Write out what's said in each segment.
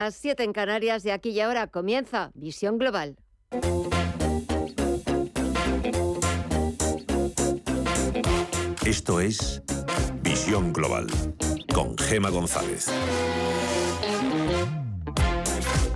Las 7 en Canarias de aquí y ahora comienza Visión Global. Esto es Visión Global con Gema González.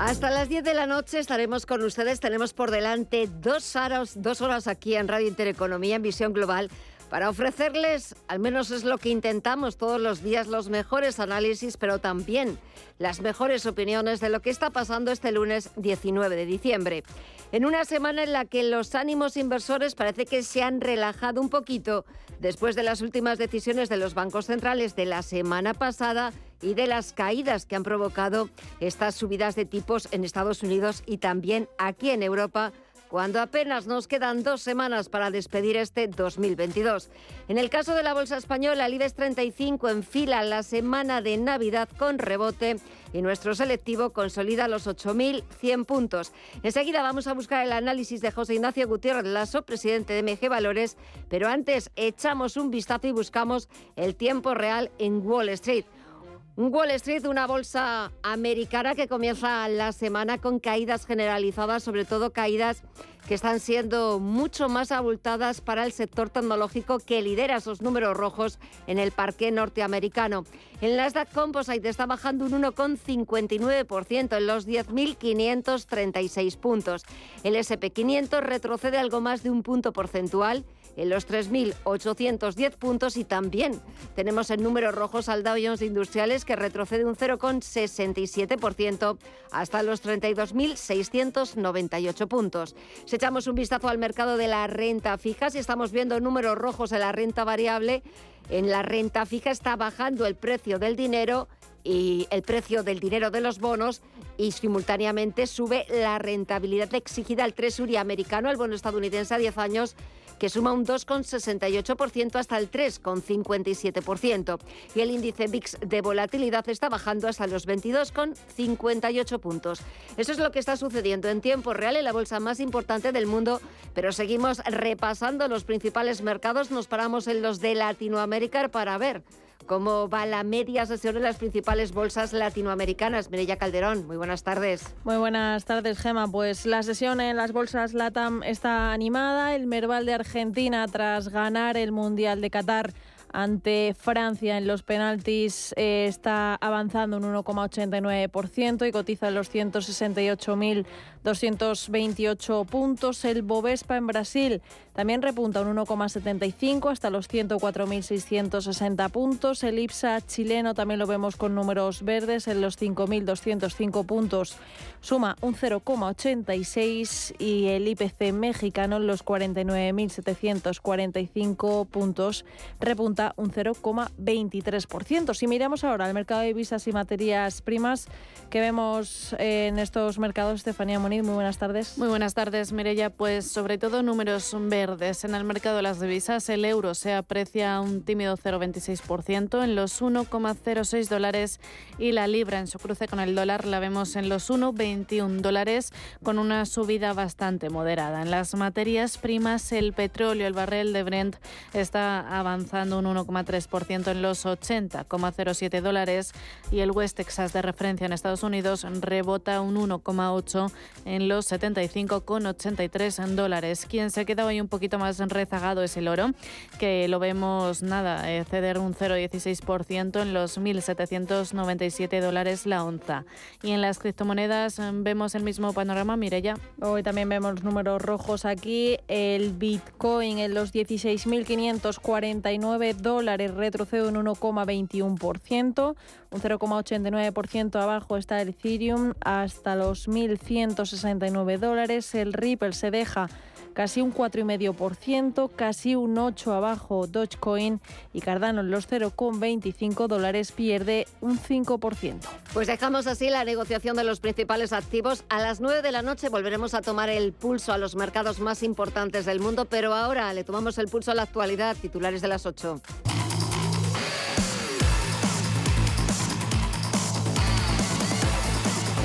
Hasta las 10 de la noche estaremos con ustedes. Tenemos por delante dos horas, dos horas aquí en Radio Intereconomía en Visión Global para ofrecerles, al menos es lo que intentamos todos los días, los mejores análisis, pero también las mejores opiniones de lo que está pasando este lunes 19 de diciembre. En una semana en la que los ánimos inversores parece que se han relajado un poquito después de las últimas decisiones de los bancos centrales de la semana pasada y de las caídas que han provocado estas subidas de tipos en Estados Unidos y también aquí en Europa cuando apenas nos quedan dos semanas para despedir este 2022. En el caso de la Bolsa Española, el IBEX 35 enfila la semana de Navidad con rebote y nuestro selectivo consolida los 8.100 puntos. Enseguida vamos a buscar el análisis de José Ignacio Gutiérrez Lasso, presidente de MG Valores, pero antes echamos un vistazo y buscamos el tiempo real en Wall Street. Wall Street, una bolsa americana que comienza la semana con caídas generalizadas, sobre todo caídas que están siendo mucho más abultadas para el sector tecnológico que lidera esos números rojos en el parque norteamericano. El Nasdaq Composite está bajando un 1,59% en los 10.536 puntos. El SP500 retrocede algo más de un punto porcentual en los 3.810 puntos y también tenemos en números rojos al Dow Jones Industriales que retrocede un 0,67% hasta los 32.698 puntos. Si echamos un vistazo al mercado de la renta fija, si estamos viendo números rojos en la renta variable, en la renta fija está bajando el precio del dinero y el precio del dinero de los bonos y simultáneamente sube la rentabilidad exigida al Treasury americano, al bono estadounidense a 10 años que suma un 2,68% hasta el 3,57%. Y el índice VIX de volatilidad está bajando hasta los 22,58 puntos. Eso es lo que está sucediendo en tiempo real en la bolsa más importante del mundo, pero seguimos repasando los principales mercados. Nos paramos en los de Latinoamérica para ver ¿Cómo va la media sesión en las principales bolsas latinoamericanas? Mireya Calderón, muy buenas tardes. Muy buenas tardes, Gema. Pues la sesión en las bolsas LATAM está animada. El Merval de Argentina, tras ganar el Mundial de Qatar, ante Francia en los penaltis eh, está avanzando un 1,89% y cotiza en los 168.228 puntos. El Bovespa en Brasil también repunta un 1,75 hasta los 104.660 puntos. El IPSA chileno también lo vemos con números verdes en los 5.205 puntos. Suma un 0,86 y el IPC mexicano en los 49.745 puntos repunta un 0,23%. Si miramos ahora al mercado de divisas y materias primas que vemos en estos mercados, Estefanía Moniz, muy buenas tardes. Muy buenas tardes, Mirella. Pues sobre todo números verdes en el mercado de las divisas, el euro se aprecia un tímido 0,26% en los 1,06 dólares y la libra en su cruce con el dólar la vemos en los 1,21 dólares con una subida bastante moderada. En las materias primas, el petróleo, el barril de Brent está avanzando un 1,3% en los 80,07 dólares y el West Texas de referencia en Estados Unidos rebota un 1,8 en los 75,83 dólares. Quien se queda hoy un poquito más rezagado es el oro, que lo vemos nada, eh, ceder un 0,16% en los 1.797 dólares la onza. Y en las criptomonedas mm, vemos el mismo panorama, Mirella. Hoy también vemos números rojos aquí. El Bitcoin en los 16.549 dólares retrocede un 1,21%. Un 0,89% abajo está el Ethereum hasta los 1.169 dólares. El Ripple se deja casi un 4,5%, casi un 8% abajo Dogecoin y Cardano en los 0,25 dólares pierde un 5%. Pues dejamos así la negociación de los principales activos. A las 9 de la noche volveremos a tomar el pulso a los mercados más importantes del mundo, pero ahora le tomamos el pulso a la actualidad, titulares de las 8.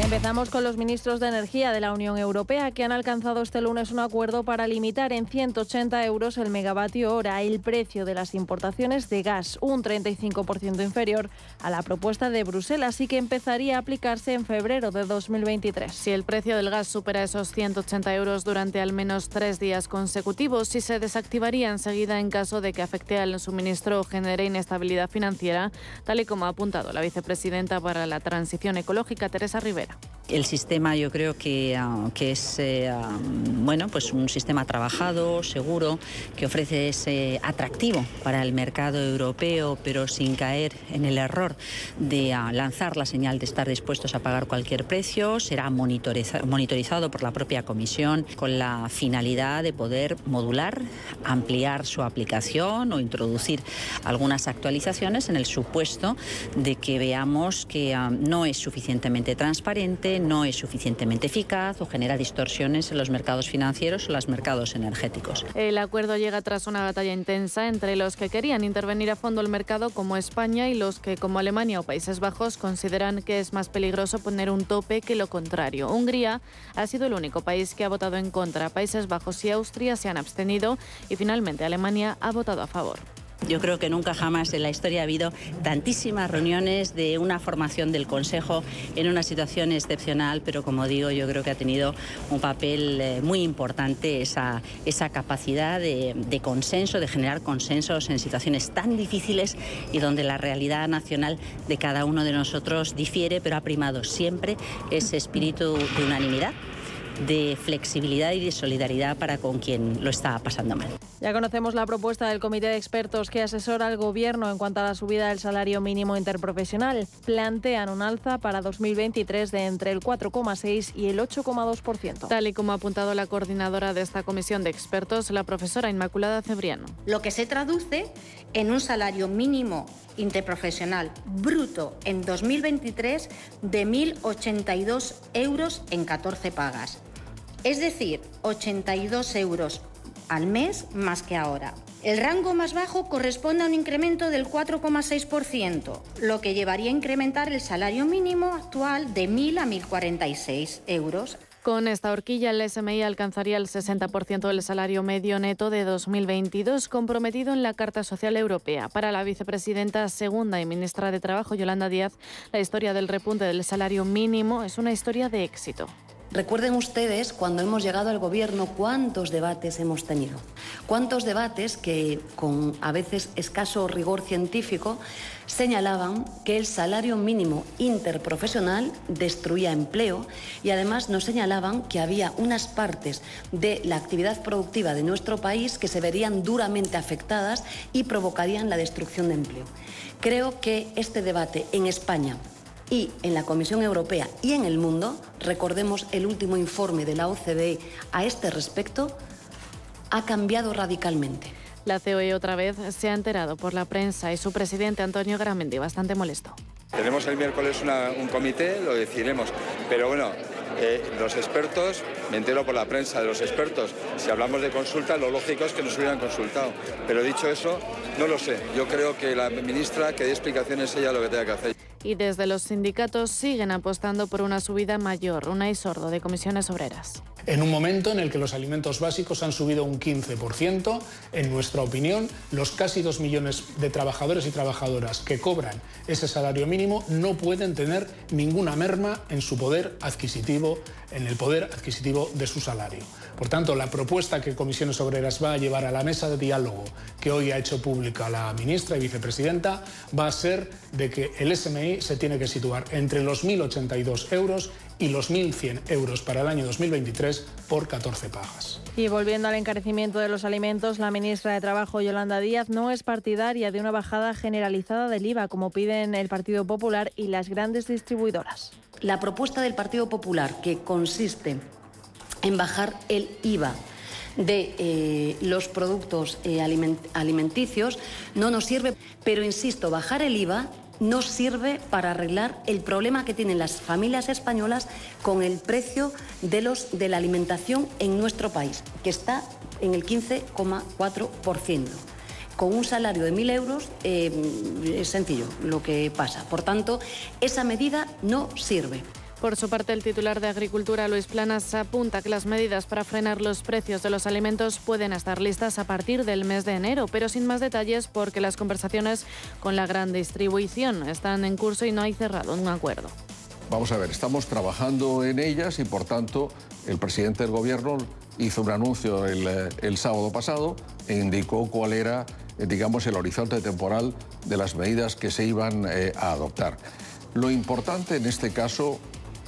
Empezamos con los ministros de Energía de la Unión Europea que han alcanzado este lunes un acuerdo para limitar en 180 euros el megavatio hora el precio de las importaciones de gas, un 35% inferior a la propuesta de Bruselas y que empezaría a aplicarse en febrero de 2023. Si el precio del gas supera esos 180 euros durante al menos tres días consecutivos, sí se desactivaría enseguida en caso de que afecte al suministro o genere inestabilidad financiera, tal y como ha apuntado la vicepresidenta para la transición ecológica, Teresa Rivera. El sistema yo creo que, ah, es eh, ah, bueno, pues un sistema trabajado, seguro, que ofrece ese atractivo para el mercado europeo, pero sin caer en el error de ah, lanzar la señal de estar dispuestos a pagar cualquier precio. Será monitorizado por la propia Comisión con la finalidad de poder modular, ampliar su aplicación o introducir algunas actualizaciones en el supuesto de que veamos que no es suficientemente transparente no es suficientemente eficaz o genera distorsiones en los mercados financieros o los mercados energéticos. El acuerdo llega tras una batalla intensa entre los que querían intervenir a fondo el mercado como España y los que como Alemania o Países Bajos consideran que es más peligroso poner un tope que lo contrario. Hungría ha sido el único país que ha votado en contra. Países Bajos y Austria se han abstenido y finalmente Alemania ha votado a favor. Yo creo que nunca jamás en la historia ha habido tantísimas reuniones de una formación del Consejo en una situación excepcional, pero como digo, yo creo que ha tenido un papel eh, muy importante esa, esa capacidad de, de consenso, de generar consensos en situaciones tan difíciles y donde la realidad nacional de cada uno de nosotros difiere, pero ha primado siempre ese espíritu de unanimidad de flexibilidad y de solidaridad para con quien lo está pasando mal. Ya conocemos la propuesta del Comité de Expertos que asesora al Gobierno en cuanto a la subida del salario mínimo interprofesional. Plantean un alza para 2023 de entre el 4,6 y el 8,2%. Tal y como ha apuntado la coordinadora de esta comisión de expertos, la profesora Inmaculada Cebriano. Lo que se traduce en un salario mínimo interprofesional bruto en 2023 de 1.082 euros en 14 pagas es decir, 82 euros al mes más que ahora. El rango más bajo corresponde a un incremento del 4,6%, lo que llevaría a incrementar el salario mínimo actual de 1.000 a 1.046 euros. Con esta horquilla, el SMI alcanzaría el 60% del salario medio neto de 2022, comprometido en la Carta Social Europea. Para la vicepresidenta segunda y ministra de Trabajo, Yolanda Díaz, la historia del repunte del salario mínimo es una historia de éxito. Recuerden ustedes cuando hemos llegado al gobierno cuántos debates hemos tenido. Cuántos debates que con a veces escaso rigor científico señalaban que el salario mínimo interprofesional destruía empleo y además nos señalaban que había unas partes de la actividad productiva de nuestro país que se verían duramente afectadas y provocarían la destrucción de empleo. Creo que este debate en España y en la Comisión Europea y en el mundo, recordemos el último informe de la OCDE a este respecto, ha cambiado radicalmente. La COE otra vez se ha enterado por la prensa y su presidente Antonio Gramendi bastante molesto. Tenemos el miércoles un comité, lo decidiremos. Pero bueno, los expertos, me entero por la prensa de los expertos, si hablamos de consulta, lo lógico es que nos hubieran consultado. Pero dicho eso, no lo sé. Yo creo que la ministra que dé explicaciones ella lo que tenga que hacer y desde los sindicatos siguen apostando por una subida mayor. Una y sordo de comisiones obreras. En un momento en el que los alimentos básicos han subido un 15%, en nuestra opinión, los casi dos millones de trabajadores y trabajadoras que cobran ese salario mínimo no pueden tener ninguna merma en su poder adquisitivo, en el poder adquisitivo de su salario. Por tanto, la propuesta que Comisiones Obreras va a llevar a la mesa de diálogo que hoy ha hecho pública la ministra y vicepresidenta va a ser de que el SMI se tiene que situar entre los 1.082 euros y los 1.100 euros para el año 2023 por 14 pagas. Y volviendo al encarecimiento de los alimentos, la ministra de Trabajo, Yolanda Díaz, no es partidaria de una bajada generalizada del IVA, como piden el Partido Popular y las grandes distribuidoras. La propuesta del Partido Popular, que consiste en bajar el IVA de eh, los productos eh, alimenticios no nos sirve, pero insisto, bajar el IVA no sirve para arreglar el problema que tienen las familias españolas con el precio de, los, de la alimentación en nuestro país, que está en el 15,4%. Con un salario de 1.000 euros eh, es sencillo lo que pasa. Por tanto, esa medida no sirve. Por su parte, el titular de Agricultura, Luis Planas, apunta que las medidas para frenar los precios de los alimentos pueden estar listas a partir del mes de enero, pero sin más detalles porque las conversaciones con la gran distribución están en curso y no hay cerrado un acuerdo. Vamos a ver, estamos trabajando en ellas y por tanto el presidente del gobierno hizo un anuncio el, sábado pasado e indicó cuál era, digamos, el horizonte temporal de las medidas que se iban eh, a adoptar. Lo importante en este caso,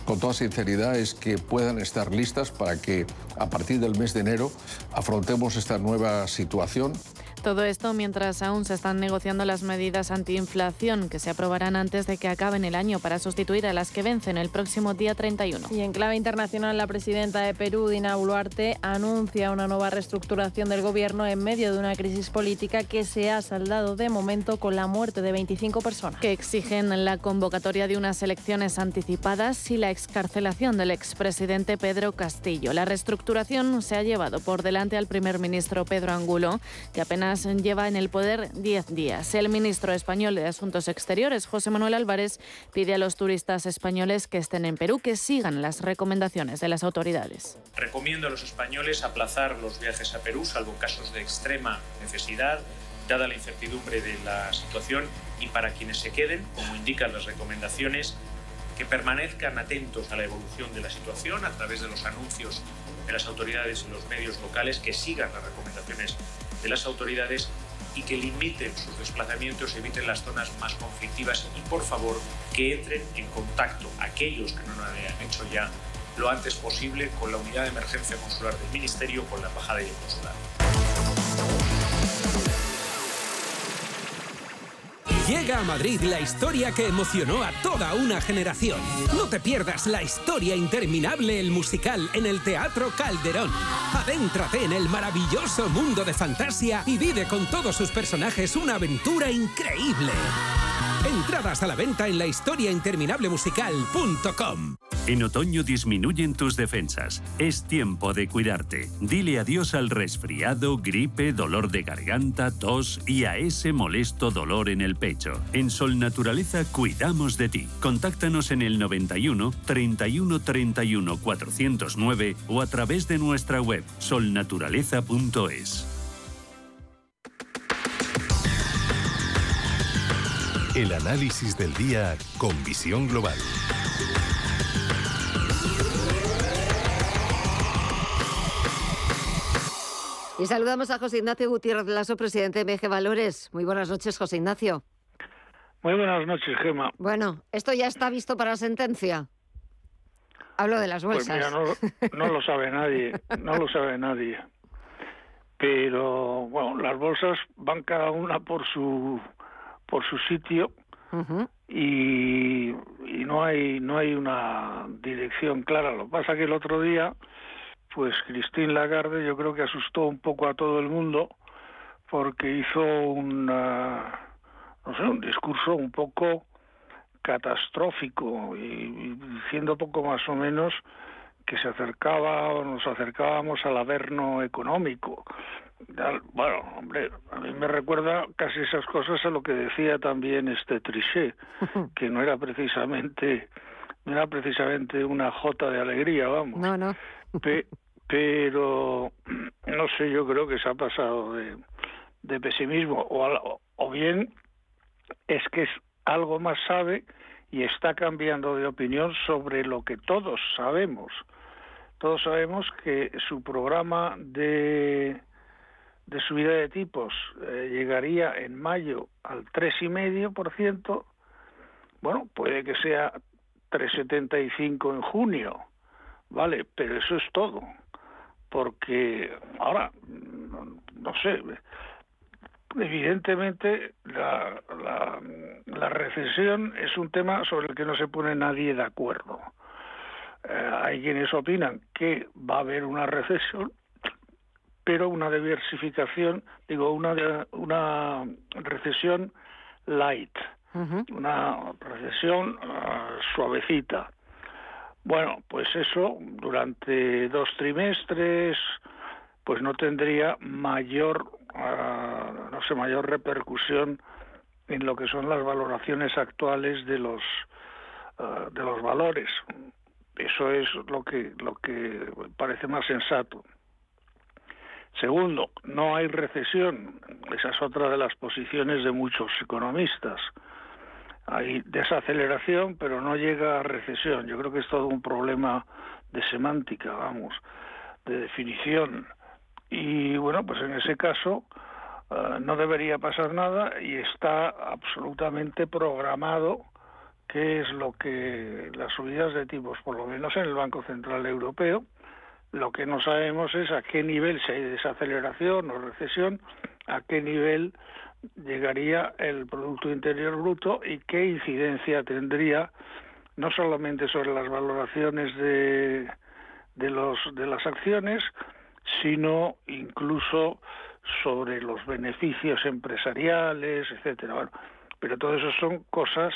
con toda sinceridad, es que puedan estar listas para que a partir del mes de enero afrontemos esta nueva situación todo esto mientras aún se están negociando las medidas antiinflación que se aprobarán antes de que acaben el año para sustituir a las que vencen el próximo día 31. Y en clave internacional, la presidenta de Perú, Dina Boluarte, anuncia una nueva reestructuración del gobierno en medio de una crisis política que se ha saldado de momento con la muerte de 25 personas. Que exigen la convocatoria de unas elecciones anticipadas y la excarcelación del expresidente Pedro Castillo. La reestructuración se ha llevado por delante al primer ministro Pedro Angulo, que apenas lleva en el poder 10 días. El ministro español de Asuntos Exteriores, José Manuel Álvarez, pide a los turistas españoles que estén en Perú que sigan las recomendaciones de las autoridades. Recomiendo a los españoles aplazar los viajes a Perú, salvo casos de extrema necesidad, dada la incertidumbre de la situación, y para quienes se queden, como indican las recomendaciones, que permanezcan atentos a la evolución de la situación a través de los anuncios de las autoridades y los medios locales, que sigan las recomendaciones de las autoridades y que limiten sus desplazamientos, eviten las zonas más conflictivas y por favor que entren en contacto aquellos que no lo hayan hecho ya lo antes posible con la unidad de emergencia consular del Ministerio, con la embajada y el consulado. Llega a Madrid la historia que emocionó a toda una generación. No te pierdas la historia interminable, el musical, en el Teatro Calderón. Adéntrate en el maravilloso mundo de fantasía y vive con todos sus personajes una aventura increíble. Entradas a la venta en la musical.com. En otoño disminuyen tus defensas. Es tiempo de cuidarte. Dile adiós al resfriado, gripe, dolor de garganta, tos y a ese molesto dolor en el pecho. En Sol Naturaleza cuidamos de ti. Contáctanos en el 91 31 31 409 o a través de nuestra web solnaturaleza.es. El análisis del día con visión global. Y saludamos a José Ignacio Gutiérrez Lasso, presidente de MG Valores. Muy buenas noches, José Ignacio. Muy buenas noches, Gema. Bueno, ¿esto ya está visto para sentencia? Hablo de las pues bolsas. Pues no, lo sabe nadie, no lo sabe nadie. Pero, bueno, las bolsas van cada una por su por su sitio y, y, no hay no hay una dirección clara. Lo que pasa que el otro día pues Christine Lagarde yo creo que asustó un poco a todo el mundo porque hizo un, no sé, un discurso un poco catastrófico y, diciendo poco más o menos que se acercaba o nos acercábamos al averno económico. Bueno, hombre, a mí me recuerda casi esas cosas a lo que decía también este Trichet, que no era precisamente no era precisamente una jota de alegría, vamos. No, no pero no sé, yo creo que se ha pasado de, de pesimismo o, o bien es que es algo más sabe y está cambiando de opinión sobre lo que todos sabemos. Todos sabemos que su programa de, de subida de tipos eh, llegaría en mayo al 3,5%. Bueno, puede que sea 3,75 en junio, ¿vale? Pero eso es todo porque ahora, no, sé, evidentemente la, la, recesión es un tema sobre el que no se pone nadie de acuerdo. Eh, hay quienes opinan que va a haber una recesión, pero una diversificación, digo, una, una recesión light, una recesión ah, suavecita. Bueno, pues eso durante dos trimestres, pues no tendría mayor, uh, no sé, mayor repercusión en lo que son las valoraciones actuales de los uh, de los valores. Eso es lo que, lo que parece más sensato. Segundo, no hay recesión. Esa es otra de las posiciones de muchos economistas. Hay desaceleración, pero no llega a recesión. Yo creo que es todo un problema de semántica, vamos, de definición. Y bueno, pues en ese caso eh, no debería pasar nada y está absolutamente programado qué es lo que las subidas de tipos, por lo menos en el Banco Central Europeo, lo que no sabemos es a qué nivel, si hay desaceleración o recesión, a qué nivel llegaría el Producto Interior Bruto y qué incidencia tendría no solamente sobre las valoraciones de, de, los, de las acciones, sino incluso sobre los beneficios empresariales, etcétera. Bueno, pero todo eso son cosas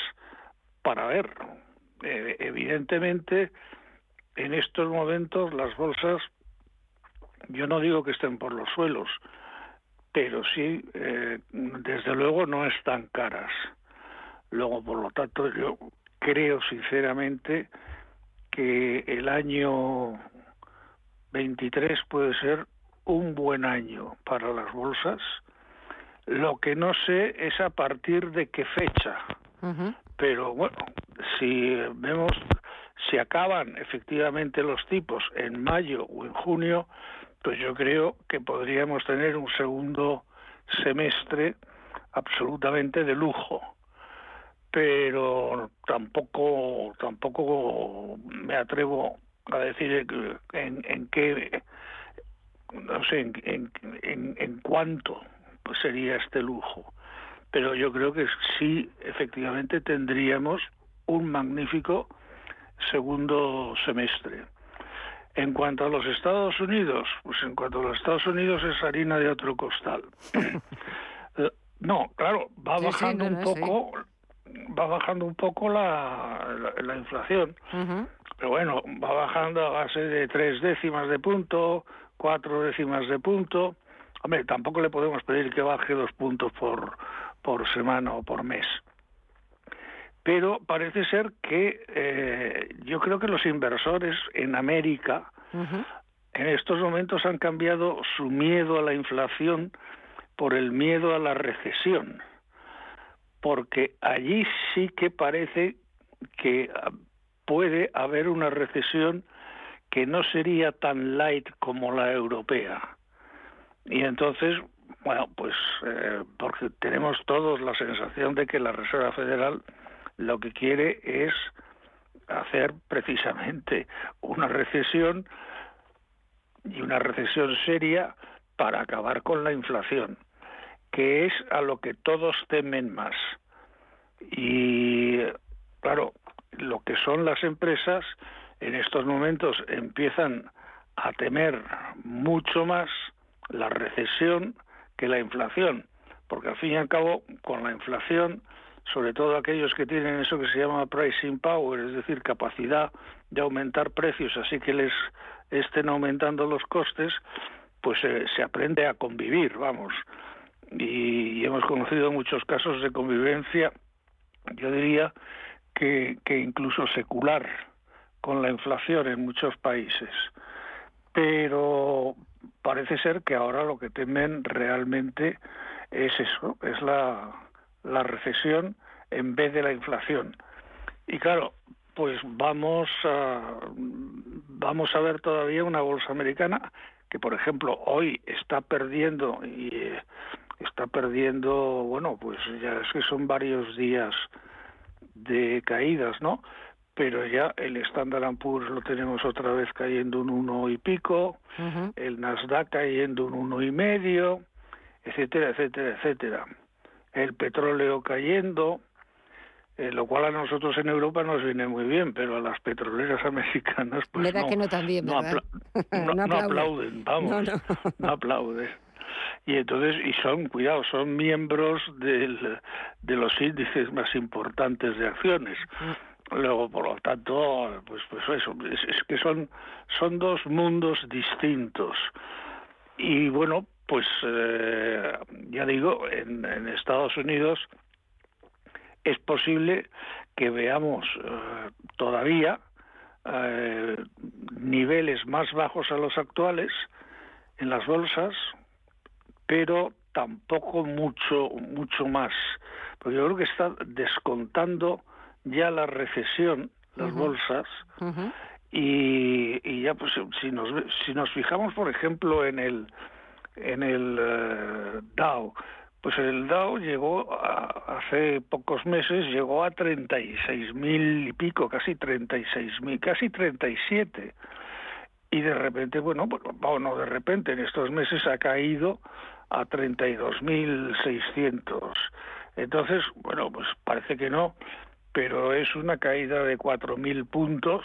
para ver. Eh, evidentemente, en estos momentos las bolsas, yo no digo que estén por los suelos, pero sí, eh, desde luego, no están caras. Luego, por lo tanto, yo creo sinceramente que el año 23 puede ser un buen año para las bolsas. Lo que no sé es a partir de qué fecha. Pero bueno, si vemos, si acaban efectivamente los tipos en mayo o en junio, pues yo creo que podríamos tener un segundo semestre absolutamente de lujo. Pero tampoco, tampoco me atrevo a decir en, en qué, no sé, en, en, en cuánto sería este lujo pero yo creo que sí, efectivamente, tendríamos un magnífico segundo semestre. En cuanto a los Estados Unidos, pues en cuanto a los Estados Unidos es harina de otro costal. Eh, no, claro, va bajando un poco, va bajando un poco la, la, inflación, pero bueno, va bajando a base de tres décimas de punto, cuatro décimas de punto. Hombre, tampoco le podemos pedir que baje dos puntos por por semana o por mes. Pero parece ser que eh, yo creo que los inversores en América en estos momentos han cambiado su miedo a la inflación por el miedo a la recesión, porque allí sí que parece que puede haber una recesión que no sería tan light como la europea. Y entonces bueno, pues eh, porque tenemos todos la sensación de que la Reserva Federal lo que quiere es hacer precisamente una recesión y una recesión seria para acabar con la inflación, que es a lo que todos temen más. Y claro, lo que son las empresas en estos momentos empiezan a temer mucho más la recesión que la inflación, porque al fin y al cabo, con la inflación, sobre todo aquellos que tienen eso que se llama pricing power, es decir, capacidad de aumentar precios, así que les estén aumentando los costes, pues eh, se aprende a convivir, vamos. Y, hemos conocido muchos casos de convivencia, yo diría que, que incluso secular con la inflación en muchos países. Pero parece ser que ahora lo que temen realmente es eso, es la, la recesión en vez de la inflación. Y claro, pues vamos a, vamos a ver todavía una bolsa americana que, por ejemplo, hoy está perdiendo y eh, está perdiendo, bueno, pues ya es que son varios días de caídas, ¿no? Pero ya el Standard Poor's lo tenemos otra vez cayendo un uno y pico, el Nasdaq cayendo un uno y medio, etcétera, etcétera, etcétera. El petróleo cayendo, eh, lo cual a nosotros en Europa nos viene muy bien, pero a las petroleras americanas pues no, que no, también, no, no, aplauden, vamos, no, aplauden. Y entonces, y son, cuidado, son miembros del, de los índices más importantes de acciones. Mm. Luego, por lo tanto, pues, pues eso, es, que son, son dos mundos distintos. Y bueno, pues eh, ya digo, en, Estados Unidos es posible que veamos eh, todavía eh, niveles más bajos a los actuales en las bolsas, pero tampoco mucho mucho más. Porque yo creo que está descontando ya la recesión las bolsas y, ya pues si nos si nos fijamos por ejemplo en el en el eh, Dow pues el Dow llegó hace pocos meses llegó a 36 mil y pico casi 36 mil casi 37 y de repente bueno bueno no de repente en estos meses ha caído a 32.600 entonces bueno pues parece que no pero es una caída de 4.000 puntos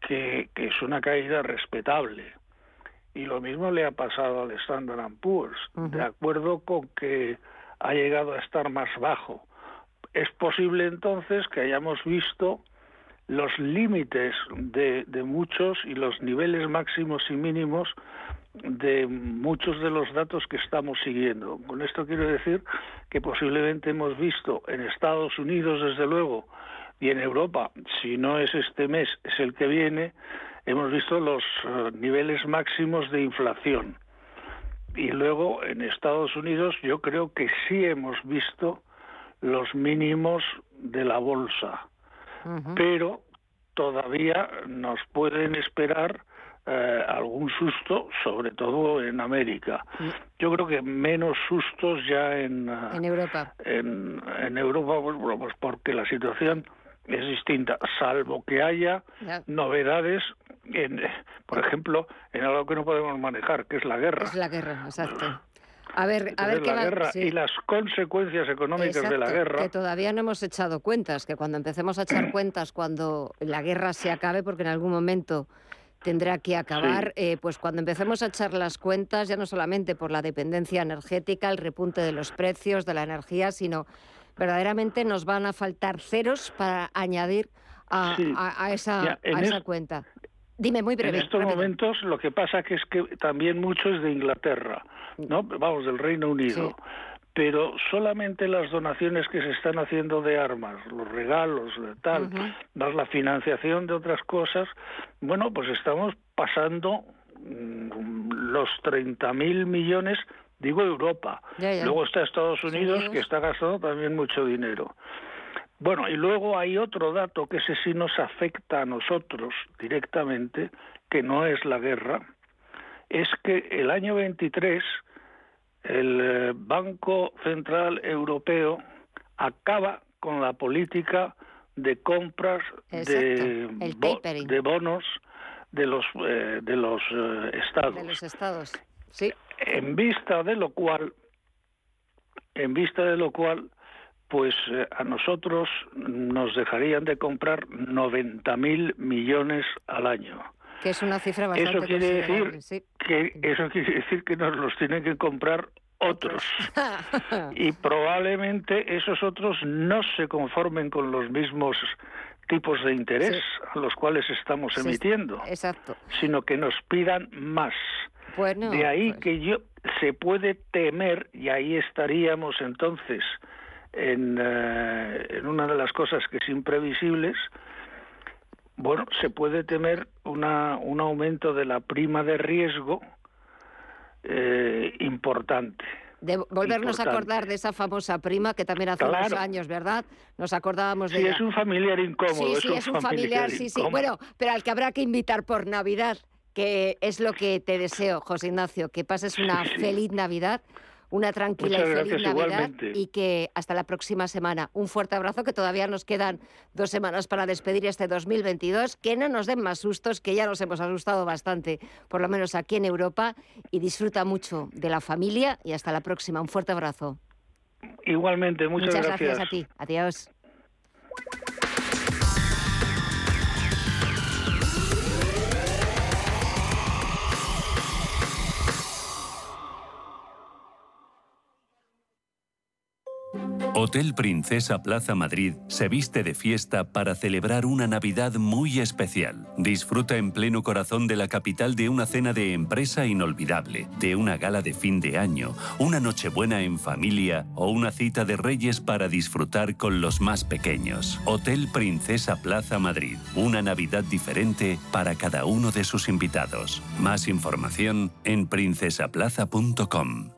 que, es una caída respetable. Y lo mismo le ha pasado al Standard Poor's, de acuerdo con que ha llegado a estar más bajo. Es posible entonces que hayamos visto los límites de, de muchos y los niveles máximos y mínimos de muchos de los datos que estamos siguiendo. Con esto quiero decir que posiblemente hemos visto en Estados Unidos, desde luego, y en Europa, si no es este mes, es el que viene, hemos visto los eh, niveles máximos de inflación. Y luego en Estados Unidos yo creo que sí hemos visto los mínimos de la bolsa. Pero todavía nos pueden esperar eh, algún susto, sobre todo en América. Mm. Yo creo que menos sustos ya en, eh, en Europa. En, en Europa, pues, pues porque la situación es distinta, salvo que haya novedades, en, por ejemplo, en algo que no podemos manejar, que es la guerra. Es la guerra, exacto. A ver, a ver qué la guerra y las consecuencias económicas de la guerra. Que todavía no hemos echado cuentas, que cuando empecemos a echar cuentas, cuando la guerra se acabe, porque en algún momento tendrá que acabar, eh, pues cuando empecemos a echar las cuentas, ya no solamente por la dependencia energética, el repunte de los precios de la energía, sino verdaderamente nos van a faltar ceros para añadir a, esa, esa cuenta. Dime muy breve. En estos momentos lo que pasa que es que también mucho es de Inglaterra, ¿no? Vamos, del Reino Unido pero solamente las donaciones que se están haciendo de armas, los regalos, de tal, más la financiación de otras cosas, bueno, pues estamos pasando mm, los 30.000 millones, digo Europa. Luego está Estados Unidos, que está gastando también mucho dinero. Bueno, y luego hay otro dato que ese sí nos afecta a nosotros directamente, que no es la guerra, es que el año 23 el eh, Banco Central Europeo acaba con la política de compras de, de, bonos de los eh, de los eh, estados. De los estados, sí. En vista de lo cual, en vista de lo cual, pues a nosotros nos dejarían de comprar 90 mil millones al año. Que es una cifra bastante eso quiere decir que Eso quiere decir que nos los tienen que comprar otros. y probablemente esos otros no se conformen con los mismos tipos de interés a los cuales estamos emitiendo, exacto. sino que nos pidan más. de ahí pues que yo se puede temer, y ahí estaríamos entonces en, eh, en una de las cosas que es imprevisibles, bueno, se puede temer una, un aumento de la prima de riesgo eh, importante. De volvernos a acordar de esa famosa prima que también hace unos años, ¿verdad? Nos acordábamos de. Sí, es un familiar incómodo. Sí, sí, es un, familiar, sí, sí. Bueno, pero al que habrá que invitar por Navidad, que es lo que te deseo, José Ignacio, que pases una feliz Navidad una tranquila y feliz Navidad y que hasta la próxima semana. Un fuerte abrazo, que todavía nos quedan dos semanas para despedir este 2022. Que no nos den más sustos, que ya nos hemos asustado bastante, por lo menos aquí en Europa. Y disfruta mucho de la familia y hasta la próxima. Un fuerte abrazo. Igualmente, muchas, muchas gracias. gracias a ti. Adiós. Hotel Princesa Plaza Madrid se viste de fiesta para celebrar una Navidad muy especial. Disfruta en pleno corazón de la capital de una cena de empresa inolvidable, de una gala de fin de año, una nochebuena en familia o una cita de reyes para disfrutar con los más pequeños. Hotel Princesa Plaza Madrid, una Navidad diferente para cada uno de sus invitados. Más información en princesaplaza.com.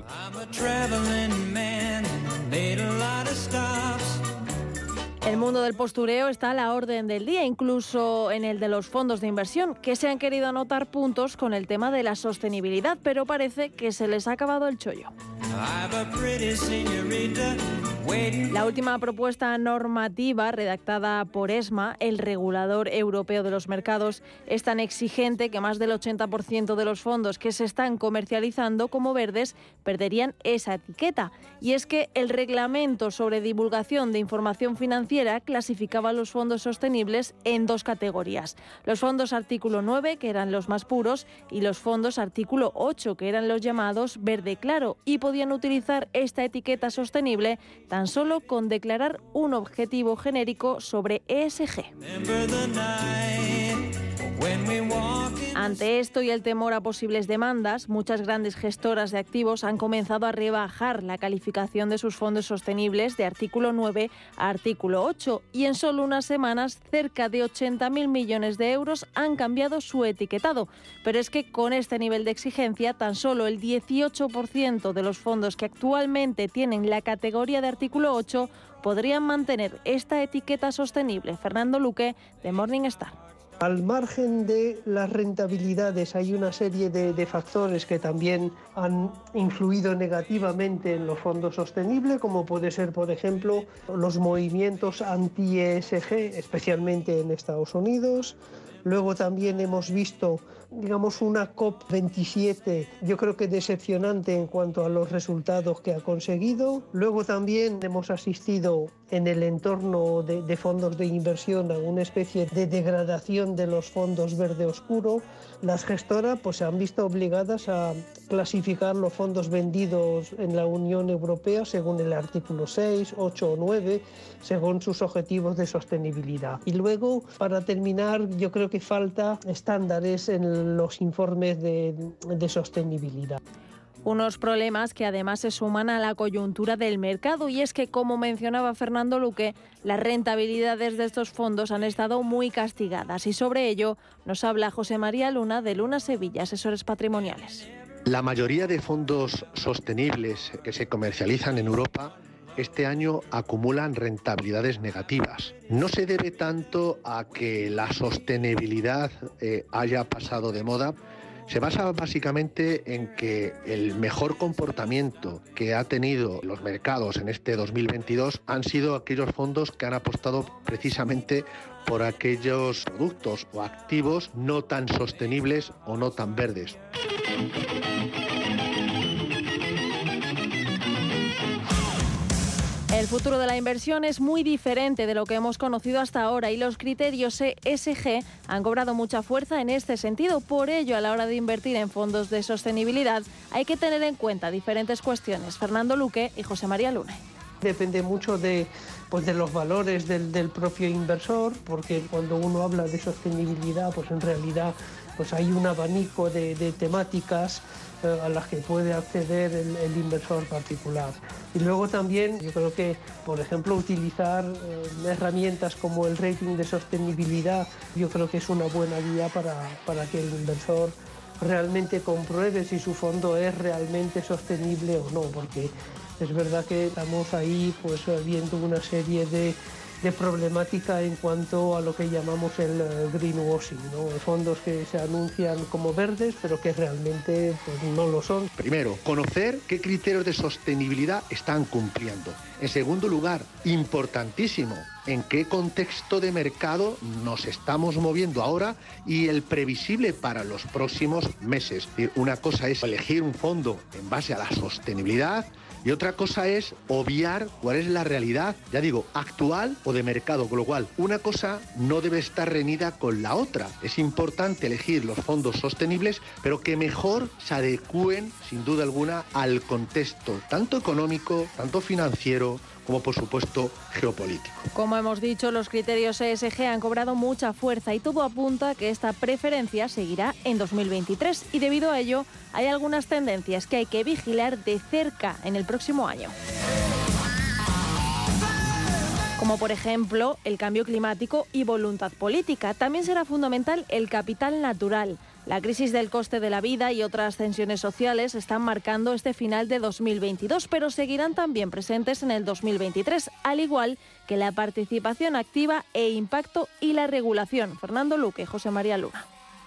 traveling man made a lot of stops. El mundo del postureo está a la orden del día, incluso en el de los fondos de inversión, que se han querido anotar puntos con el tema de la sostenibilidad, pero parece que se les ha acabado el chollo. La última propuesta normativa redactada por ESMA, el regulador europeo de los mercados, es tan exigente que más del 80% de los fondos que se están comercializando como verdes perderían esa etiqueta. Y es que el reglamento sobre divulgación de información financiera clasificaba los fondos sostenibles en dos categorías. Los fondos artículo 9, que eran los más puros, y los fondos artículo 8, que eran los llamados verde claro, y podían utilizar esta etiqueta sostenible tan solo con declarar un objetivo genérico sobre ESG. Ante esto y el temor a posibles demandas, muchas grandes gestoras de activos han comenzado a rebajar la calificación de sus fondos sostenibles de artículo 9 a artículo 8 y en solo unas semanas cerca de 80.000 millones de euros han cambiado su etiquetado. Pero es que con este nivel de exigencia, tan solo el 18% de los fondos que actualmente tienen la categoría de artículo 8 podrían mantener esta etiqueta sostenible. Fernando Luque, de Morningstar. Al margen de las rentabilidades hay una serie de, factores que también han influido negativamente en los fondos sostenibles, como puede ser, por ejemplo, los movimientos anti-ESG, especialmente en Estados Unidos. Luego también hemos visto digamos, una COP27, yo creo que decepcionante en cuanto a los resultados que ha conseguido. Luego también hemos asistido en el entorno de, fondos de inversión a una especie de degradación de los fondos verde oscuro. Las gestoras pues, se han visto obligadas a clasificar los fondos vendidos en la Unión Europea según el artículo 6, 8 o 9, según sus objetivos de sostenibilidad. Y luego, para terminar, yo creo que falta estándares en los informes de, sostenibilidad. Unos problemas que además se suman a la coyuntura del mercado y es que, como mencionaba Fernando Luque, las rentabilidades de estos fondos han estado muy castigadas y sobre ello nos habla José María Luna de Luna Sevilla, asesores patrimoniales. La mayoría de fondos sostenibles que se comercializan en Europa este año acumulan rentabilidades negativas. No se debe tanto a que la sostenibilidad eh, haya pasado de moda, se basa básicamente en que el mejor comportamiento que ha tenido los mercados en este 2022 han sido aquellos fondos que han apostado precisamente por aquellos productos o activos no tan sostenibles o no tan verdes. Futuro de la inversión es muy diferente de lo que hemos conocido hasta ahora y los criterios ESG han cobrado mucha fuerza en este sentido. Por ello, a la hora de invertir en fondos de sostenibilidad hay que tener en cuenta diferentes cuestiones. Fernando Luque y José María Lune. Depende mucho de, pues de los valores del, propio inversor, porque cuando uno habla de sostenibilidad, pues en realidad pues hay un abanico de, temáticas a las que puede acceder el, inversor particular. Y luego también yo creo que, por ejemplo, utilizar eh, herramientas como el rating de sostenibilidad, yo creo que es una buena guía para, para que el inversor realmente compruebe si su fondo es realmente sostenible o no, porque es verdad que estamos ahí pues viendo una serie de de problemática en cuanto a lo que llamamos el eh, greenwashing, ¿no? fondos que se anuncian como verdes pero que realmente pues, no lo son. Primero, conocer qué criterios de sostenibilidad están cumpliendo. En segundo lugar, importantísimo, en qué contexto de mercado nos estamos moviendo ahora y el previsible para los próximos meses. Una cosa es elegir un fondo en base a la sostenibilidad y otra cosa es obviar cuál es la realidad, ya digo, actual o de mercado, con lo cual una cosa no debe estar reñida con la otra. Es importante elegir los fondos sostenibles, pero que mejor se adecúen, sin duda alguna, al contexto tanto económico, tanto financiero, como por supuesto geopolítico. Como hemos dicho, los criterios ESG han cobrado mucha fuerza y todo apunta a que esta preferencia seguirá en 2023 y debido a ello hay algunas tendencias que hay que vigilar de cerca en el próximo año como por ejemplo el cambio climático y voluntad política. También será fundamental el capital natural. La crisis del coste de la vida y otras tensiones sociales están marcando este final de 2022, pero seguirán también presentes en el 2023, al igual que la participación activa e impacto y la regulación. Fernando Luque, José María Luna.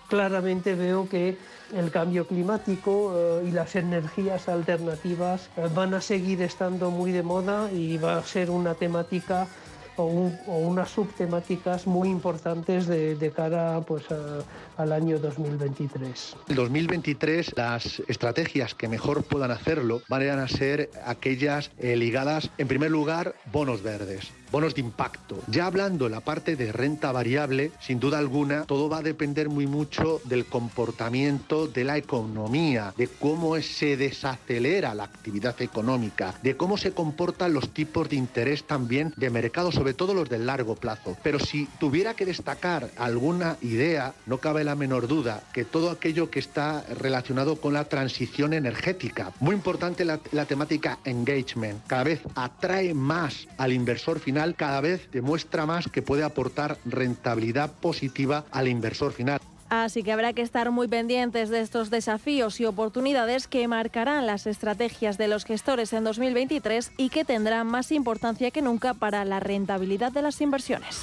Claramente veo que el cambio climático eh, y las energías alternativas eh, van a seguir estando muy de moda y va a ser una temática o, unas subtemáticas muy importantes de, cara pues, al año 2023. El 2023 las estrategias que mejor puedan hacerlo van a ser aquellas eh, ligadas, en primer lugar, bonos verdes bonos de impacto. Ya hablando en la parte de renta variable, sin duda alguna, todo va a depender muy mucho del comportamiento de la economía, de cómo se desacelera la actividad económica, de cómo se comportan los tipos de interés también de mercado, sobre todo los de largo plazo. Pero si tuviera que destacar alguna idea, no cabe la menor duda que todo aquello que está relacionado con la transición energética. Muy importante la, la temática engagement. Cada vez atrae más al inversor final cada vez demuestra más que puede aportar rentabilidad positiva al inversor final. Así que habrá que estar muy pendientes de estos desafíos y oportunidades que marcarán las estrategias de los gestores en 2023 y que tendrán más importancia que nunca para la rentabilidad de las inversiones.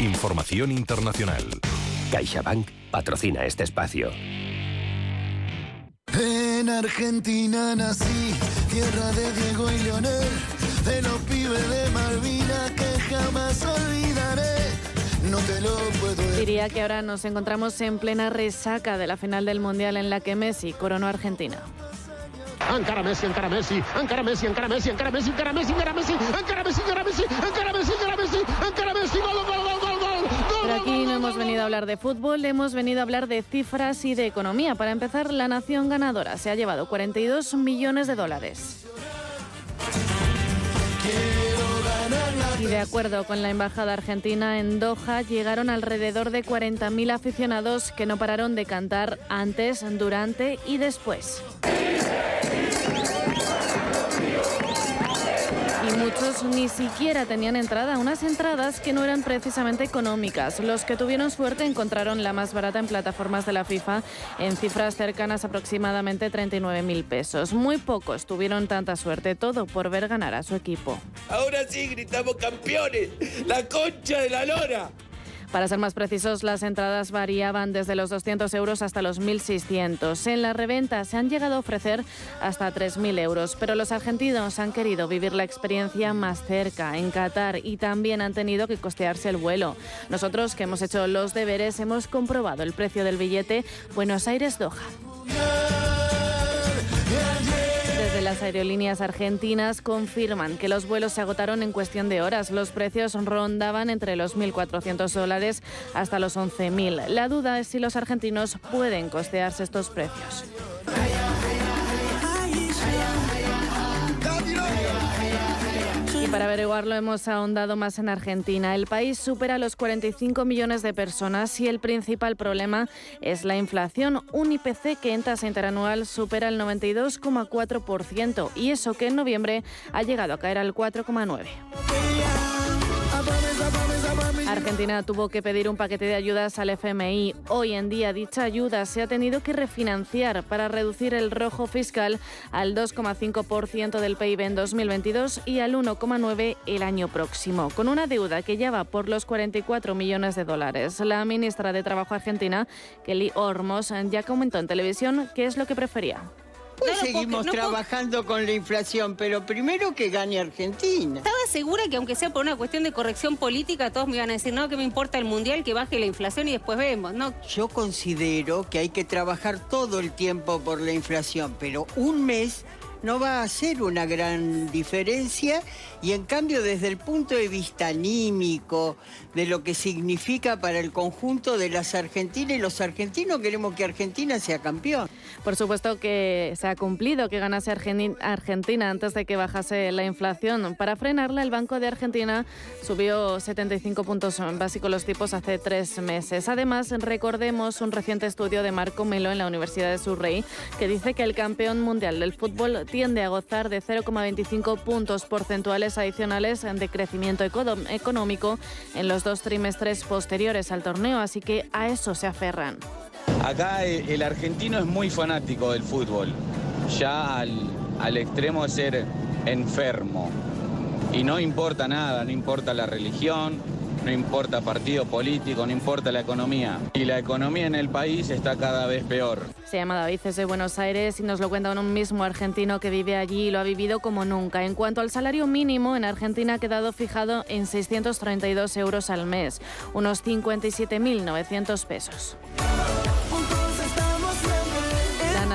Información internacional. CaixaBank patrocina este espacio. En Argentina nací, tierra de Diego y Leonel, de los pibes de Malvina que jamás olvidaré. No te lo puedo decir. Diría que ahora nos encontramos en plena resaca de la final del Mundial en la que Messi coronó a Argentina. Ancara Messi, Ancara Messi, Ancara Messi, Ancara Messi, Ancara Messi, Ancara Messi, Ancara Messi, Ancara Messi, Ancara Messi, Ancara Messi, Ancara Messi, Ancara Messi, gol, gol, gol. Aquí no hemos venido a hablar de fútbol, hemos venido a hablar de cifras y de economía. Para empezar, la nación ganadora se ha llevado 42 millones de dólares. Y de acuerdo con la Embajada Argentina en Doha, llegaron alrededor de 40.000 aficionados que no pararon de cantar antes, durante y después. Muchos ni siquiera tenían entrada, unas entradas que no eran precisamente económicas. Los que tuvieron suerte encontraron la más barata en plataformas de la FIFA en cifras cercanas aproximadamente 39.000 pesos. Muy pocos tuvieron tanta suerte, todo por ver ganar a su equipo. Ahora sí gritamos campeones, la concha de la lora. Para ser más precisos, las entradas variaban desde los 200 euros hasta los 1.600. En la reventa se han llegado a ofrecer hasta 3.000 euros, pero los argentinos han querido vivir la experiencia más cerca, en Qatar, y también han tenido que costearse el vuelo. Nosotros, que hemos hecho los deberes, hemos comprobado el precio del billete Buenos Aires-Doha las aerolíneas argentinas confirman que los vuelos se agotaron en cuestión de horas. Los precios rondaban entre los 1.400 dólares hasta los 11.000. La duda es si los argentinos pueden costearse estos precios. Para averiguarlo hemos ahondado más en Argentina. El país supera los 45 millones de personas y el principal problema es la inflación. Un IPC que en tasa interanual supera el 92,4% y eso que en noviembre ha llegado a caer al 4,9%. Argentina tuvo que pedir un paquete de ayudas al FMI. Hoy en día dicha ayuda se ha tenido que refinanciar para reducir el rojo fiscal al 2,5% del PIB en 2022 y al 1,9% el año próximo, con una deuda que ya va por los 44 millones de dólares. La ministra de Trabajo argentina, Kelly Ormos, ya comentó en televisión qué es lo que prefería. Seguimos trabajando con la inflación, pero primero que gane Argentina. Estaba segura que aunque sea por una cuestión de corrección política, todos me iban a decir, no, que me importa el mundial, que baje la inflación y después vemos, ¿no? Yo considero que hay que trabajar todo el tiempo por la inflación, pero un mes no va a hacer una gran diferencia y en cambio desde el punto de vista anímico, de lo que significa para el conjunto de las argentinas y los argentinos queremos que Argentina sea campeón. Por supuesto que se ha cumplido que ganase Argentina antes de que bajase la inflación. Para frenarla, el Banco de Argentina subió 75 puntos básicos los tipos hace tres meses. Además, recordemos un reciente estudio de Marco Melo en la Universidad de Surrey que dice que el campeón mundial del fútbol tiende a gozar de 0,25 puntos porcentuales adicionales de crecimiento económico en los dos trimestres posteriores al torneo, así que a eso se aferran. Acá el argentino es muy fanático del fútbol, ya al, al extremo de ser enfermo. Y no importa nada, no importa la religión, no importa partido político, no importa la economía. Y la economía en el país está cada vez peor. Se llama David, es de Buenos Aires y nos lo cuenta un mismo argentino que vive allí y lo ha vivido como nunca. En cuanto al salario mínimo, en Argentina ha quedado fijado en 632 euros al mes, unos 57.900 pesos.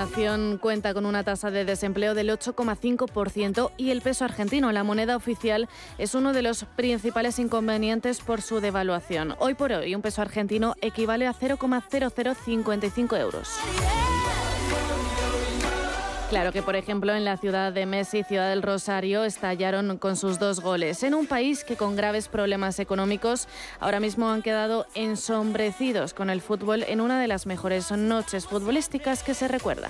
Nación cuenta con una tasa de desempleo del 8,5% y el peso argentino, la moneda oficial, es uno de los principales inconvenientes por su devaluación. Hoy por hoy, un peso argentino equivale a 0,0055 euros. Claro que, por ejemplo, en la ciudad de Messi, Ciudad del Rosario, estallaron con sus dos goles. En un país que con graves problemas económicos ahora mismo han quedado ensombrecidos con el fútbol en una de las mejores noches futbolísticas que se recuerda.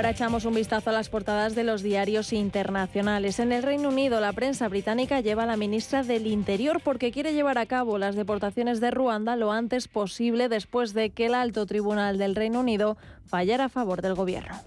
Ahora echamos un vistazo a las portadas de los diarios internacionales. En el Reino Unido, la prensa británica lleva a la ministra del Interior porque quiere llevar a cabo las deportaciones de Ruanda lo antes posible después de que el alto tribunal del Reino Unido fallara a favor del gobierno.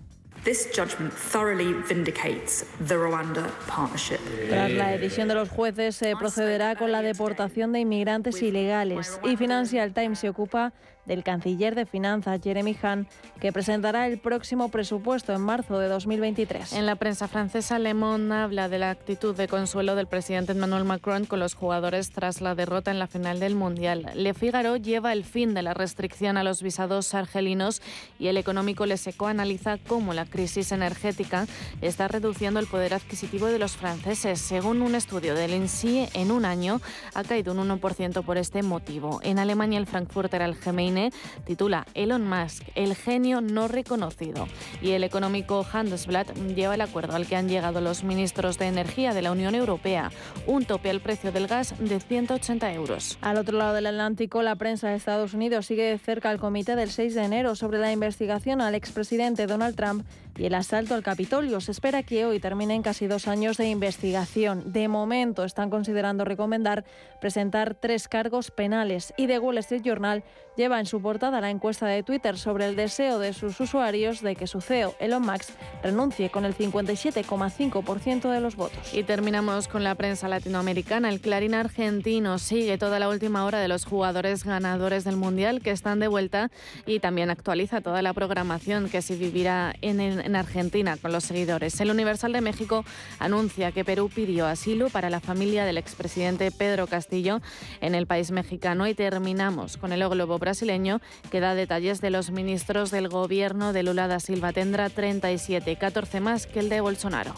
This judgment thoroughly vindicates the Rwanda partnership. Tras la decisión de los jueces, se procederá con la deportación de inmigrantes ilegales. Y Financial Times se ocupa del canciller de Finanzas, Jeremy Hunt, que presentará el próximo presupuesto en marzo de 2023. En la prensa francesa, Le Monde habla de la actitud de consuelo del presidente Emmanuel Macron con los jugadores tras la derrota en la final del Mundial. Le Figaro lleva el fin de la restricción a los visados argelinos y el económico Le Seco analiza cómo la crisis energética está reduciendo el poder adquisitivo de los franceses. Según un estudio del INSEE, en un año ha caído un 1% por este motivo. En Alemania, el Frankfurter Allgemeine INE titula Elon Musk, el genio no reconocido. Y el económico Handelsblatt lleva el acuerdo al que han llegado los ministros de Energía de la Unión Europea, un tope al precio del gas de 180 euros. Al otro lado del Atlántico, la prensa de Estados Unidos sigue de cerca el comité del 6 de enero sobre la investigación al expresidente Donald Trump y el asalto al Capitolio. Se espera que hoy terminen casi dos años de investigación. De momento están considerando recomendar presentar tres cargos penales y The Wall Street Journal lleva en su portada la encuesta de Twitter sobre el deseo de sus usuarios de que su CEO, Elon Musk, renuncie con el 57,5% de los votos. Y terminamos con la prensa latinoamericana. El Clarín argentino sigue toda la última hora de los jugadores ganadores del Mundial que están de vuelta y también actualiza toda la programación que se vivirá en, en Argentina con los seguidores. El Universal de México anuncia que Perú pidió asilo para la familia del expresidente Pedro Castillo en el país mexicano y terminamos con el globo brasileño que da detalles de los ministros del gobierno de Lula da Silva. Tendrá 37, 14 más que el de Bolsonaro.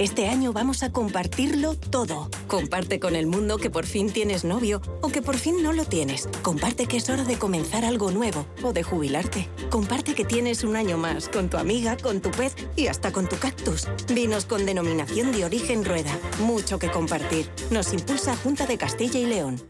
Este año vamos a compartirlo todo. Comparte con el mundo que por fin tienes novio o que por fin no lo tienes. Comparte que es hora de comenzar algo nuevo o de jubilarte. Comparte que tienes un año más con tu amiga, con tu pez y hasta con tu cactus. Vinos con denominación de origen rueda. Mucho que compartir. Nos impulsa Junta de Castilla y León.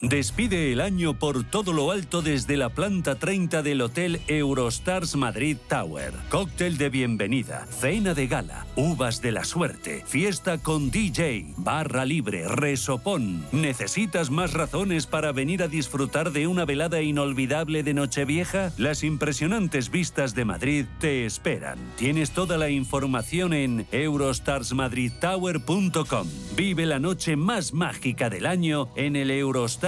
Despide el año por todo lo alto desde la planta 30 del Hotel Eurostars Madrid Tower. Cóctel de bienvenida, cena de gala, uvas de la suerte, fiesta con DJ, barra libre, resopón. ¿Necesitas más razones para venir a disfrutar de una velada inolvidable de Nochevieja? Las impresionantes vistas de Madrid te esperan. Tienes toda la información en eurostarsmadridtower.com. Vive la noche más mágica del año en el Eurostars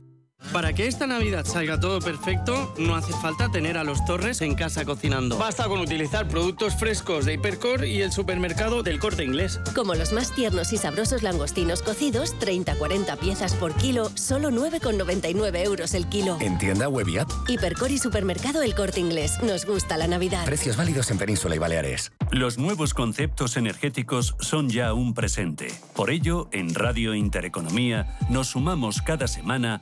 Para que esta Navidad salga todo perfecto, no hace falta tener a los Torres en casa cocinando. Basta con utilizar productos frescos de Hipercor y el supermercado del Corte Inglés. Como los más tiernos y sabrosos langostinos cocidos, 30-40 piezas por kilo, solo 9,99 euros el kilo. En tienda web y app. Hipercor y supermercado El Corte Inglés. Nos gusta la Navidad. Precios válidos en Península y Baleares. Los nuevos conceptos energéticos son ya un presente. Por ello, en Radio Intereconomía nos sumamos cada semana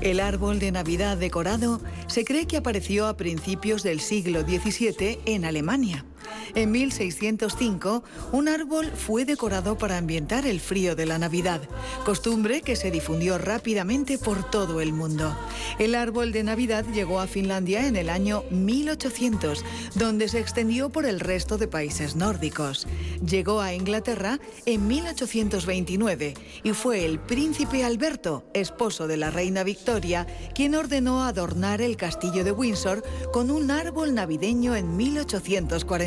El árbol de Navidad decorado se cree que apareció a principios del siglo XVII en Alemania. En 1605, un árbol fue decorado para ambientar el frío de la Navidad, costumbre que se difundió rápidamente por todo el mundo. El árbol de Navidad llegó a Finlandia en el año 1800, donde se extendió por el resto de países nórdicos. Llegó a Inglaterra en 1829 y fue el príncipe Alberto, esposo de la reina Victoria, quien ordenó adornar el castillo de Windsor con un árbol navideño en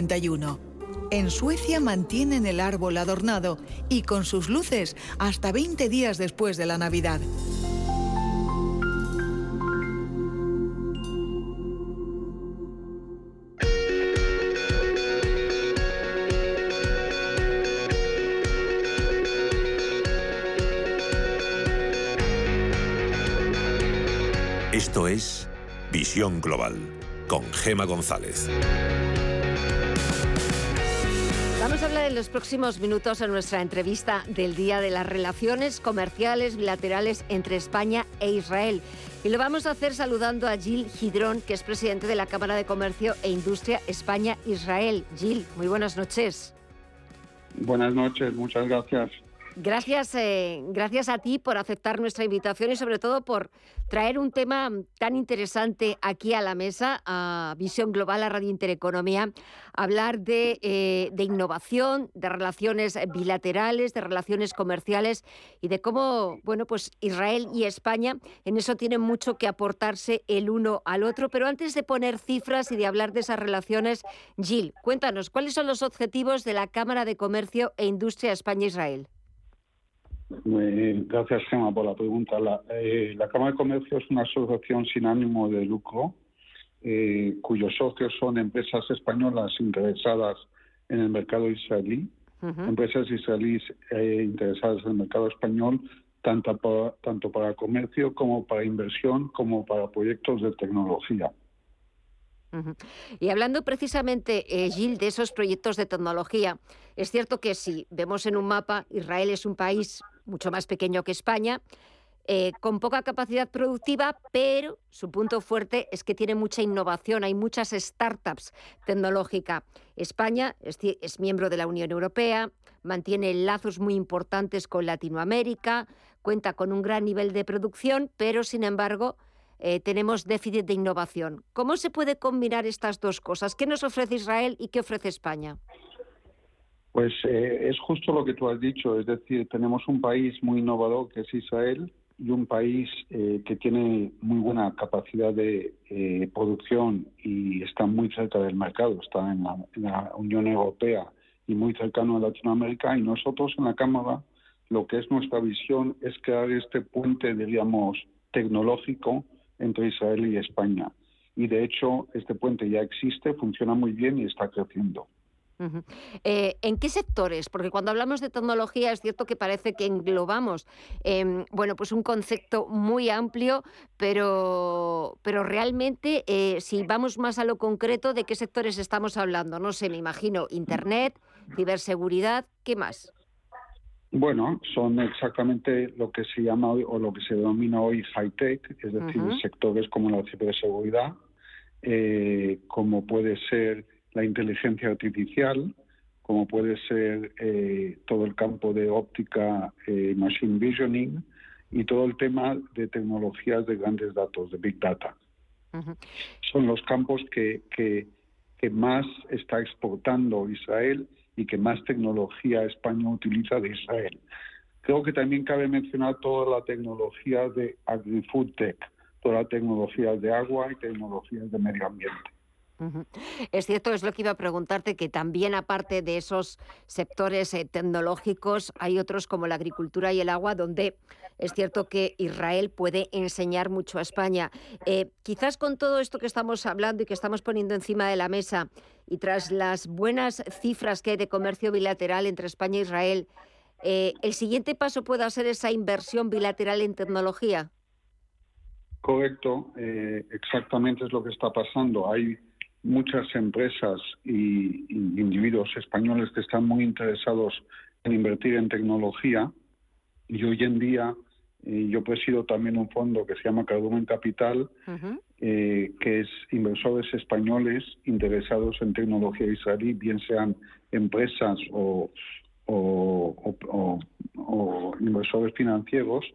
1841. En Suecia mantienen el árbol adornado y con sus luces hasta 20 días después de la Navidad. Esto es Visión Global con Gema González. Vamos a hablar en los próximos minutos en nuestra entrevista del Día de las Relaciones Comerciales Bilaterales entre España e Israel. Y lo vamos a hacer saludando a Gil Gidrón, que es presidente de la Cámara de Comercio e Industria España-Israel. Gil, muy buenas noches. Buenas noches, muchas gracias. Gracias, eh, gracias a ti por aceptar nuestra invitación y sobre todo por traer un tema tan interesante aquí a la mesa, a Visión Global, a Radio Intereconomía, hablar de, eh, de innovación, de relaciones bilaterales, de relaciones comerciales y de cómo, bueno, pues Israel y España en eso tienen mucho que aportarse el uno al otro. Pero antes de poner cifras y de hablar de esas relaciones, Gil, cuéntanos, ¿cuáles son los objetivos de la Cámara de Comercio e Industria España-Israel? Eh, gracias, Gemma, por la pregunta. Eh, la, Cámara de Comercio es una asociación sin ánimo de lucro, eh, cuyos socios son empresas españolas interesadas en el mercado israelí, empresas israelíes interesadas en el mercado español, tanto para, tanto para comercio como para inversión, como para proyectos de tecnología. Y hablando precisamente, Gil, de esos proyectos de tecnología, es cierto que si vemos en un mapa, Israel es un país mucho más pequeño que España, eh, con poca capacidad productiva, pero su punto fuerte es que tiene mucha innovación, hay muchas startups tecnológicas. España es, miembro de la Unión Europea, mantiene lazos muy importantes con Latinoamérica, cuenta con un gran nivel de producción, pero sin embargo eh, tenemos déficit de innovación. ¿Cómo se puede combinar estas dos cosas? ¿Qué nos ofrece Israel y qué ofrece España? Pues eh, es justo lo que tú has dicho, es decir, tenemos un país muy innovador que es Israel y un país eh, que tiene muy buena capacidad de eh, producción y está muy cerca del mercado, está en la, Unión Europea y muy cercano a Latinoamérica y nosotros en la Cámara lo que es nuestra visión es crear este puente, diríamos, tecnológico entre Israel y España. Y de hecho este puente ya existe, funciona muy bien y está creciendo. Eh, ¿En qué sectores? Porque cuando hablamos de tecnología es cierto que parece que englobamos, em, bueno, pues un concepto muy amplio, pero, pero realmente eh, si vamos más a lo concreto, ¿de qué sectores estamos hablando? No sé, me imagino, Internet, ciberseguridad, ¿qué más? Bueno, son exactamente lo que se llama o lo que se denomina hoy high-tech, es decir, sectores como la ciberseguridad, eh, como puede ser la inteligencia artificial, como puede ser eh, todo el campo de óptica, eh, machine visioning y todo el tema de tecnologías de grandes datos, de big data. Son los campos que, que, que, más está exportando Israel y que más tecnología España utiliza de Israel. Creo que también cabe mencionar toda la tecnología de agri-food tech, toda la tecnología de agua y tecnologías de medio ambiente. Es cierto, es lo que iba a preguntarte, que también aparte de esos sectores eh, tecnológicos, hay otros como la agricultura y el agua, donde es cierto que Israel puede enseñar mucho a España. Eh, quizás con todo esto que estamos hablando y que estamos poniendo encima de la mesa, y tras las buenas cifras que hay de comercio bilateral entre España e Israel, eh, ¿el siguiente paso pueda ser esa inversión bilateral en tecnología? Correcto, exactamente es lo que está pasando. Hay muchas empresas y, individuos españoles que están muy interesados en invertir en tecnología. Y hoy en día eh, yo presido también un fondo que se llama Cardumen Capital, eh, que es inversores españoles interesados en tecnología israelí, bien sean empresas o, o, inversores financieros.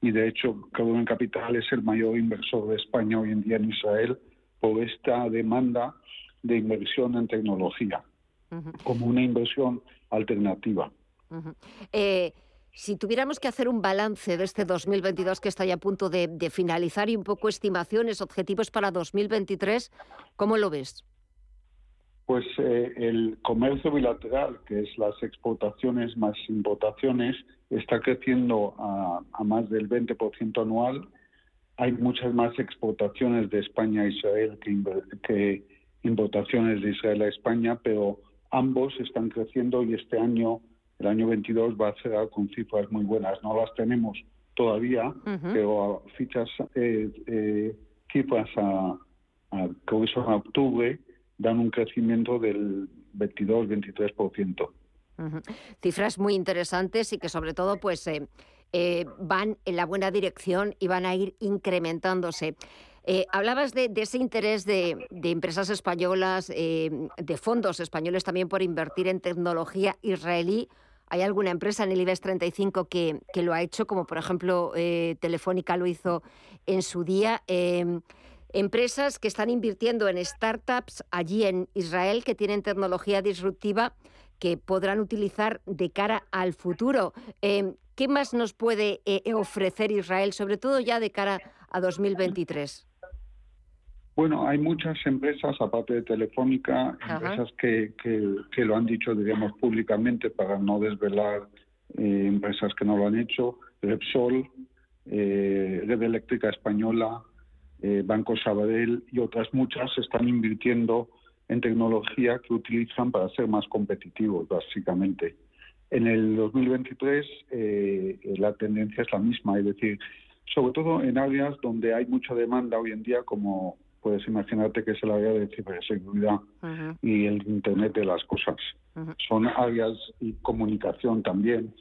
Y de hecho, Cardumen Capital es el mayor inversor de España hoy en día en Israel por esta demanda de inversión en tecnología, como una inversión alternativa. Eh, si tuviéramos que hacer un balance de este 2022 que está ya a punto de, finalizar y un poco estimaciones, objetivos para 2023, ¿cómo lo ves? Pues eh, el comercio bilateral, que es las exportaciones más importaciones, está creciendo a, a más del 20% anual hay muchas más exportaciones de España a Israel que, importaciones de Israel a España, pero ambos están creciendo y este año, el año 22, va a cerrar con cifras muy buenas. No las tenemos todavía, pero fichas, eh, eh, cifras a, a, que son a octubre dan un crecimiento del 22-23%. Cifras muy interesantes y que sobre todo pues eh, eh, van en la buena dirección y van a ir incrementándose. Eh, hablabas de, ese interés de, empresas españolas, de fondos españoles también por invertir en tecnología israelí. ¿Hay alguna empresa en el IBEX 35 que, que lo ha hecho, como por ejemplo Telefónica lo hizo en su día? empresas que están invirtiendo en startups allí en Israel que tienen tecnología disruptiva que podrán utilizar de cara al futuro. Em, ¿Qué más nos puede eh, ofrecer Israel, sobre todo ya de cara a 2023? Bueno, hay muchas empresas, aparte de Telefónica, empresas que, que, lo han dicho, digamos, públicamente para no desvelar eh, empresas que no lo han hecho. Repsol, eh, Red Eléctrica Española, eh, Banco Sabadell y otras muchas están invirtiendo en tecnología que utilizan para ser más competitivos, básicamente. En el 2023 eh, la tendencia es la misma, es decir, sobre todo en áreas donde hay mucha demanda hoy en día, como puedes imaginarte que es el área de ciberseguridad y el Internet de las cosas. Son áreas y comunicación también.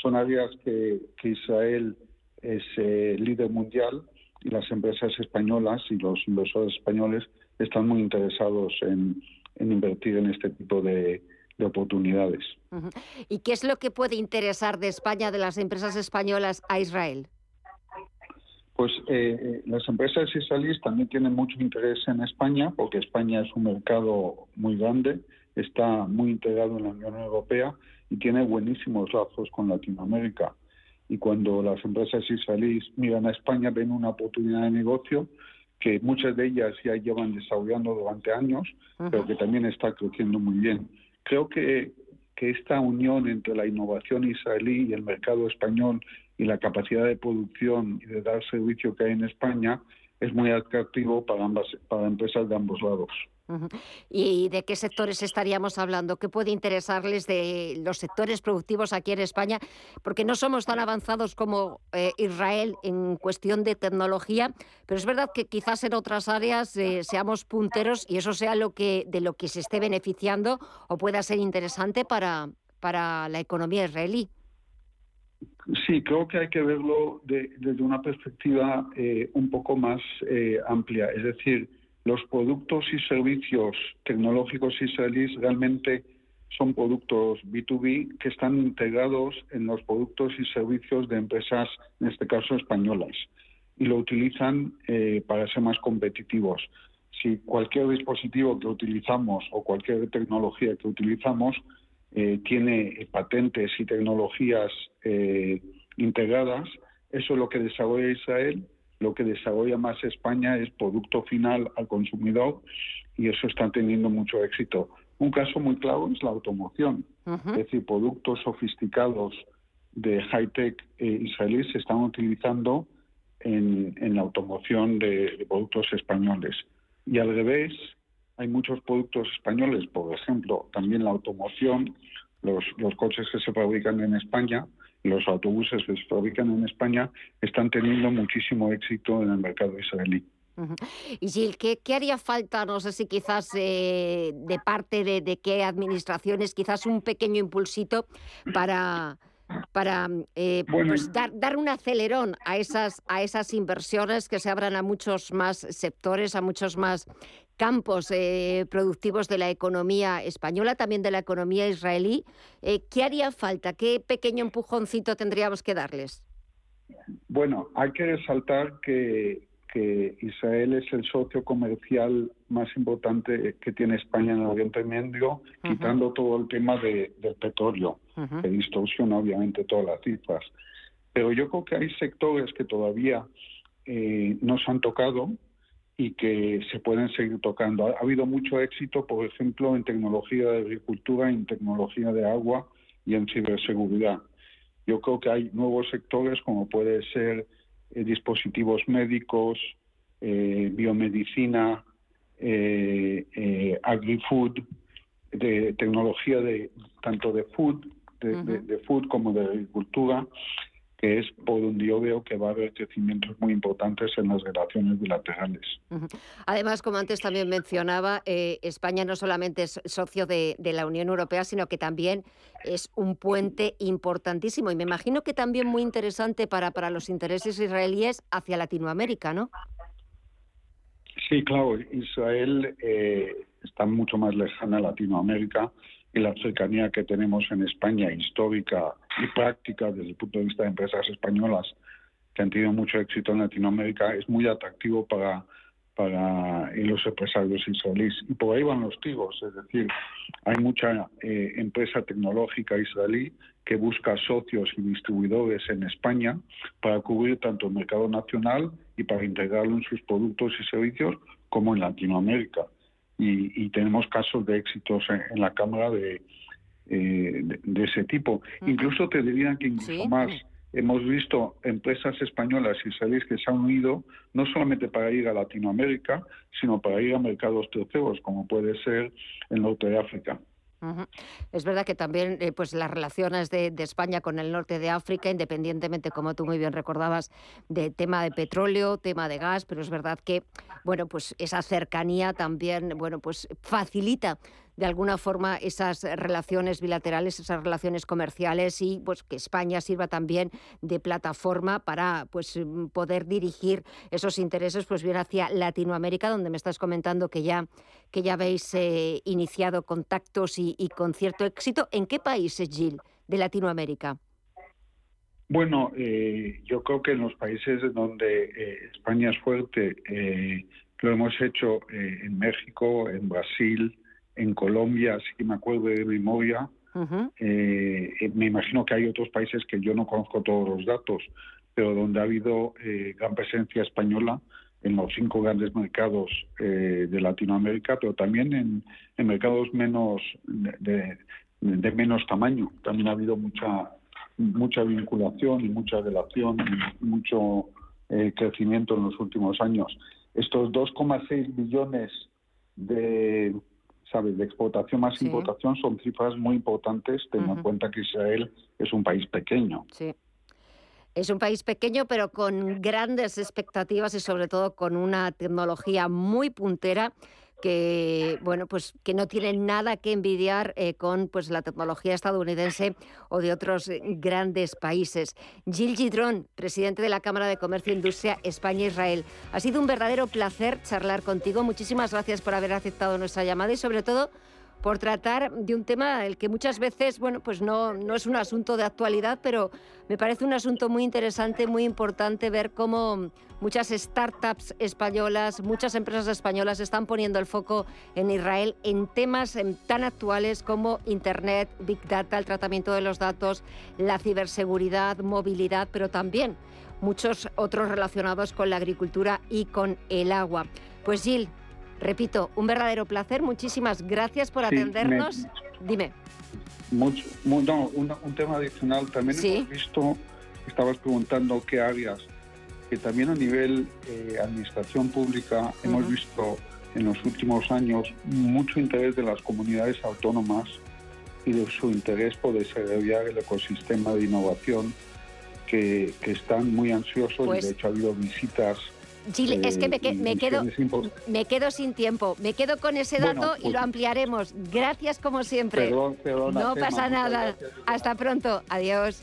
Son áreas que, Israel es eh, líder mundial y las empresas españolas y los inversores españoles están muy interesados en, invertir en este tipo de, oportunidades. ¿Y qué es lo que puede interesar de España, de las empresas españolas a Israel? Pues eh, eh, las empresas israelíes también tienen mucho interés en España porque España es un mercado muy grande, está muy integrado en la Unión Europea y tiene buenísimos lazos con Latinoamérica y cuando las empresas israelíes miran a España ven una oportunidad de negocio que muchas de ellas ya llevan desarrollando durante años, pero que también está creciendo muy bien. Creo que, esta unión entre la innovación israelí y el mercado español y la capacidad de producción y de dar servicio que hay en España es muy atractivo para ambas para empresas de ambos lados. ¿Y de qué sectores estaríamos hablando? ¿Qué puede interesarles de los sectores productivos aquí en España? Porque no somos tan avanzados como eh, Israel en cuestión de tecnología, pero es verdad que quizás en otras áreas eh, seamos punteros y eso sea lo que de lo que se esté beneficiando o pueda ser interesante para, para la economía israelí. Sí, creo que hay que verlo desde una perspectiva eh, un poco más amplia. Es decir, los productos y servicios tecnológicos israelíes realmente son productos B2B que están integrados en los productos y servicios de empresas, en este caso españolas, y lo utilizan eh, para ser más competitivos. Si cualquier dispositivo que utilizamos o cualquier tecnología que utilizamos eh, tiene patentes y tecnologías eh, integradas, eso es lo que desarrolla Israel lo que desarrolla más España es producto final al consumidor y eso está teniendo mucho éxito. Un caso muy claro es la automoción, es decir, productos sofisticados de high-tech eh, israelíes se están utilizando en, la automoción de, productos españoles. Y al revés, hay muchos productos españoles, por ejemplo, también la automoción, los, los coches que se fabrican en España, los autobuses que se fabrican en España están teniendo muchísimo éxito en el mercado israelí. Y Gil, ¿qué, haría falta? No sé si quizás eh, de parte de, qué administraciones, quizás un pequeño impulsito para, para eh, pues dar, dar un acelerón a esas, a esas inversiones que se abran a muchos más sectores, a muchos más campos eh, productivos de la economía española, también de la economía israelí. Eh, ¿Qué haría falta? ¿Qué pequeño empujoncito tendríamos que darles? Bueno, hay que resaltar que, Israel es el socio comercial más importante que tiene España en el Oriente Medio, quitando todo el tema del petróleo, que distorsiona obviamente todas las cifras. Pero yo creo que hay sectores que todavía eh, no se han tocado, y que se pueden seguir tocando. Ha, habido mucho éxito, por ejemplo, en tecnología de agricultura, en tecnología de agua y en ciberseguridad. Yo creo que hay nuevos sectores como puede ser eh, dispositivos médicos, eh, biomedicina, eh, eh, agri-food, de tecnología de tanto de food, de, de food como de agricultura, que es por donde yo veo que va a haber crecimientos muy importantes en las relaciones bilaterales. Además, como antes también mencionaba, eh, España no solamente es socio de, la Unión Europea, sino que también es un puente importantísimo y me imagino que también muy interesante para, para los intereses israelíes hacia Latinoamérica, ¿no? Sí, claro, Israel eh, está mucho más lejana a Latinoamérica y la cercanía que tenemos en España, histórica y práctica desde el punto de vista de empresas españolas que han tenido mucho éxito en Latinoamérica, es muy atractivo para, para los empresarios israelíes. Y por ahí van los tiros, es decir, hay mucha eh, empresa tecnológica israelí que busca socios y distribuidores en España para cubrir tanto el mercado nacional y para integrarlo en sus productos y servicios como en Latinoamérica y, tenemos casos de éxitos en, la Cámara de, eh, de, ese tipo. Incluso te dirían que incluso más. Hemos visto empresas españolas y israelíes que se han unido no solamente para ir a Latinoamérica, sino para ir a mercados terceros, como puede ser el norte de África. Es verdad que también eh, pues las relaciones de, España con el norte de África, independientemente, como tú muy bien recordabas, de tema de petróleo, tema de gas, pero es verdad que bueno, pues esa cercanía también bueno, pues facilita de alguna forma esas relaciones bilaterales, esas relaciones comerciales y pues que España sirva también de plataforma para pues mm, poder dirigir esos intereses pues bien hacia Latinoamérica, donde me estás comentando que ya que ya habéis eh, iniciado contactos y, con cierto éxito. ¿En qué países, Gil, de Latinoamérica? Bueno, eh, yo creo que en los países donde eh, España es fuerte, lo hemos hecho en México, en Brasil, en Colombia, sí que me acuerdo de memoria. Eh, eh, me imagino que hay otros países que yo no conozco todos los datos, pero donde ha habido eh, gran presencia española en los cinco grandes mercados de Latinoamérica, pero también en, mercados menos de, menos tamaño. También ha habido mucha mucha vinculación y mucha relación y mucho crecimiento en los últimos años. Estos 2,6 billones de ¿sabes? De exportación más importación son cifras muy importantes, teniendo en cuenta que Israel es un país pequeño. Sí. Es un país pequeño, pero con grandes expectativas y sobre todo con una tecnología muy puntera que bueno pues que no tienen nada que envidiar eh, con pues la tecnología estadounidense o de otros eh, grandes países. Gil Gidron, presidente de la Cámara de Comercio Industria España-Israel. Ha sido un verdadero placer charlar contigo. Muchísimas gracias por haber aceptado nuestra llamada y sobre todo por tratar de un tema el que muchas veces, bueno, pues no, no es un asunto de actualidad, pero me parece un asunto muy interesante, muy importante ver cómo muchas startups españolas, muchas empresas españolas están poniendo el foco en Israel en temas tan actuales como Internet, Big Data, el tratamiento de los datos, la ciberseguridad, movilidad, pero también muchos otros relacionados con la agricultura y con el agua. Pues Gil, Repito, un verdadero placer. Muchísimas gracias por atendernos. Dime. Mucho, un, tema adicional. También hemos visto, estabas preguntando qué áreas, que también a nivel eh, administración pública hemos visto en los últimos años mucho interés de las comunidades autónomas y de su interés por desarrollar el ecosistema de innovación que, están muy ansiosos y de pues hecho ha habido visitas Chile, es que me, quedo, me quedo sin tiempo. Me quedo con ese dato y pues lo ampliaremos. Gracias como siempre. no pasa nada. Hasta pronto. Adiós.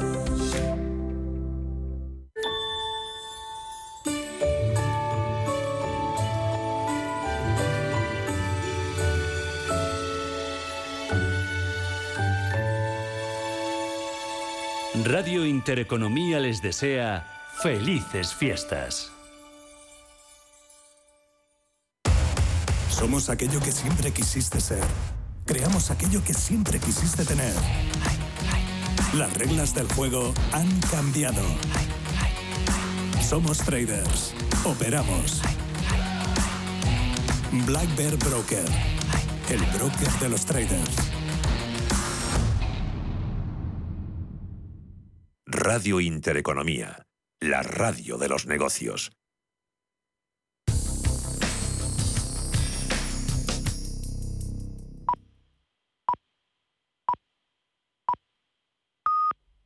Radio Intereconomía les desea felices fiestas. Somos aquello que siempre quisiste ser. Creamos aquello que siempre quisiste tener. Las reglas del juego han cambiado. Somos traders. Operamos. Black Bear Broker. El broker de los traders. Radio Intereconomía, la radio de los negocios.